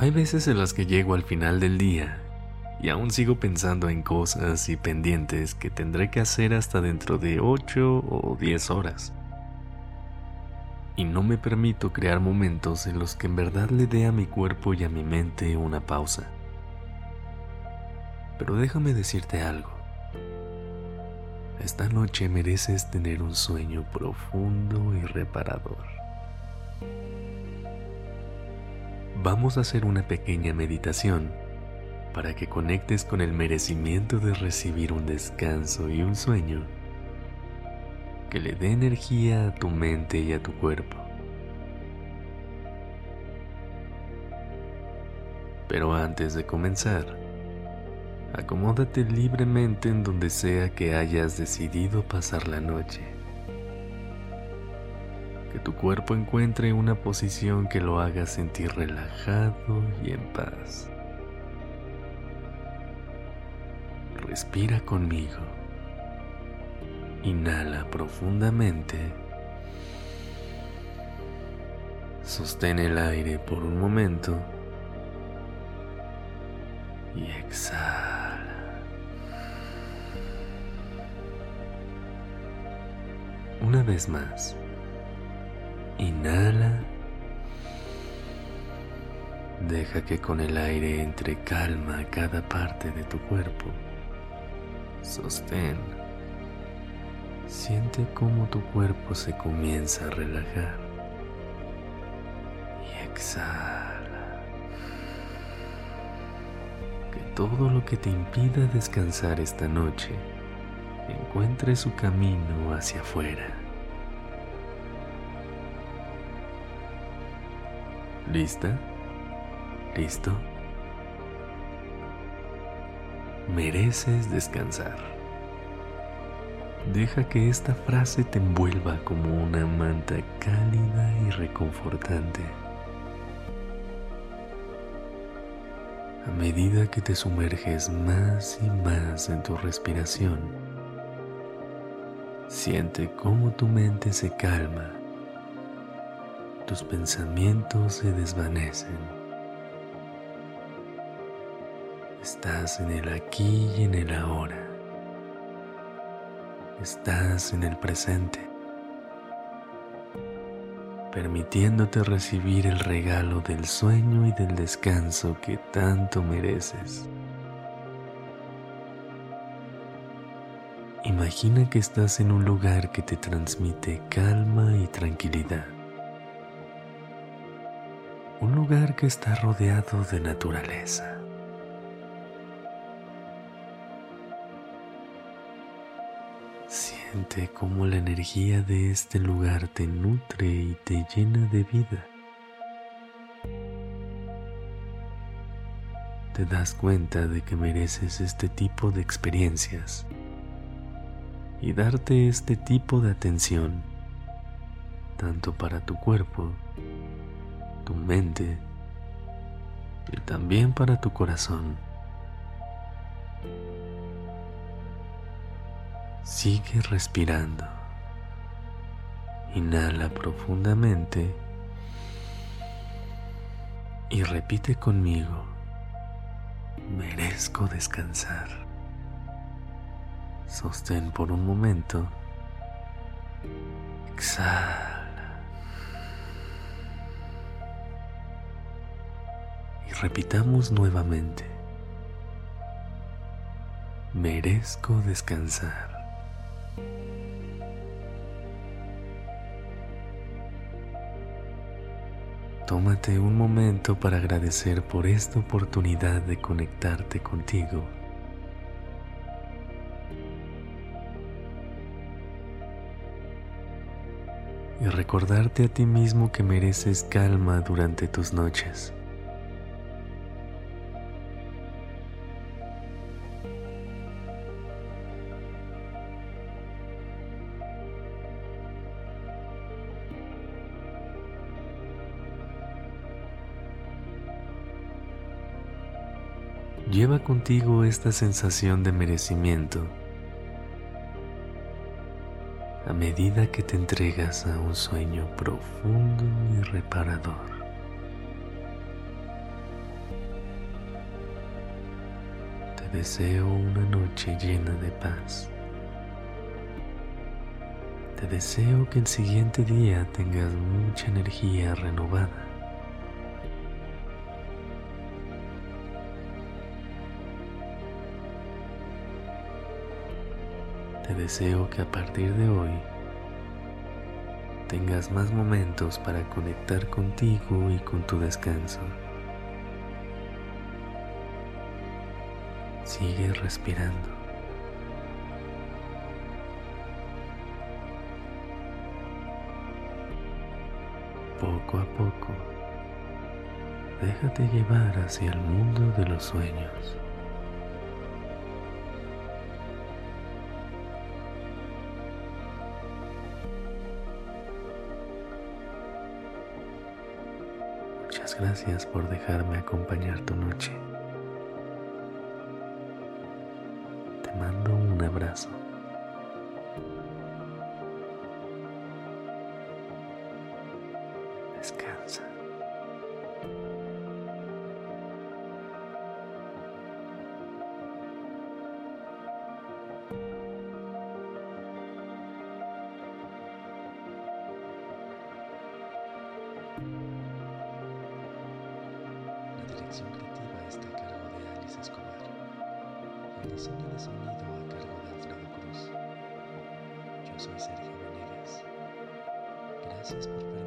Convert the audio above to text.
Hay veces en las que llego al final del día y aún sigo pensando en cosas y pendientes que tendré que hacer hasta dentro de 8 o 10 horas y no me permito crear momentos en los que en verdad le dé a mi cuerpo y a mi mente una pausa. Pero déjame decirte algo. Esta noche mereces tener un sueño profundo y reparador. Vamos a hacer una pequeña meditación para que conectes con el merecimiento de recibir un descanso y un sueño que le dé energía a tu mente y a tu cuerpo. Pero antes de comenzar, acomódate libremente en donde sea que hayas decidido pasar la noche. Tu cuerpo encuentre una posición que lo haga sentir relajado y en paz. Respira conmigo. Inhala profundamente. Sostén el aire por un momento y exhala. Una vez más. Inhala. Deja que con el aire entre calma cada parte de tu cuerpo. Sostén Siente cómo tu cuerpo se comienza a relajar. Y exhala. Que todo lo que te impida descansar esta noche encuentre su camino hacia afuera. ¿Lista? ¿Listo? Mereces descansar. Deja que esta frase te envuelva como una manta cálida y reconfortante. A medida que te sumerges más y más en tu respiración, siente cómo tu mente se calma, tus pensamientos se desvanecen. Estás en el aquí y en el ahora estás en el presente, permitiéndote recibir el regalo del sueño y del descanso que tanto mereces. Imagina que estás en un lugar que te transmite calma y tranquilidad. Un lugar que está rodeado de naturaleza. Siente cómo la energía de este lugar te nutre y te llena de vida. Te das cuenta de que mereces este tipo de experiencias y darte este tipo de atención, tanto para tu cuerpo, tu mente y también para tu corazón. Sigue respirando. Inhala profundamente y repite conmigo, merezco descansar. Sostén por un momento. Exhala. Repitamos nuevamente. Merezco descansar. Tómate un momento para agradecer por esta oportunidad de conectarte contigo. Y recordarte a ti mismo que mereces calma durante tus noches. Lleva contigo esta sensación de merecimiento a medida que te entregas a un sueño profundo y reparador. Te deseo una noche llena de paz. Te deseo que el siguiente día tengas mucha energía renovada. Deseo que a partir de hoy tengas más momentos para conectar contigo y con tu descanso. Sigue respirando. Poco a poco, déjate llevar hacia el mundo de los sueños. Muchas gracias por dejarme acompañar tu noche. Te mando un abrazo. Descansa. Dirección creativa está a cargo de Alice Escobar el diseño de sonido a cargo de Alfredo Cruz. Yo soy Sergio Venegas. Gracias por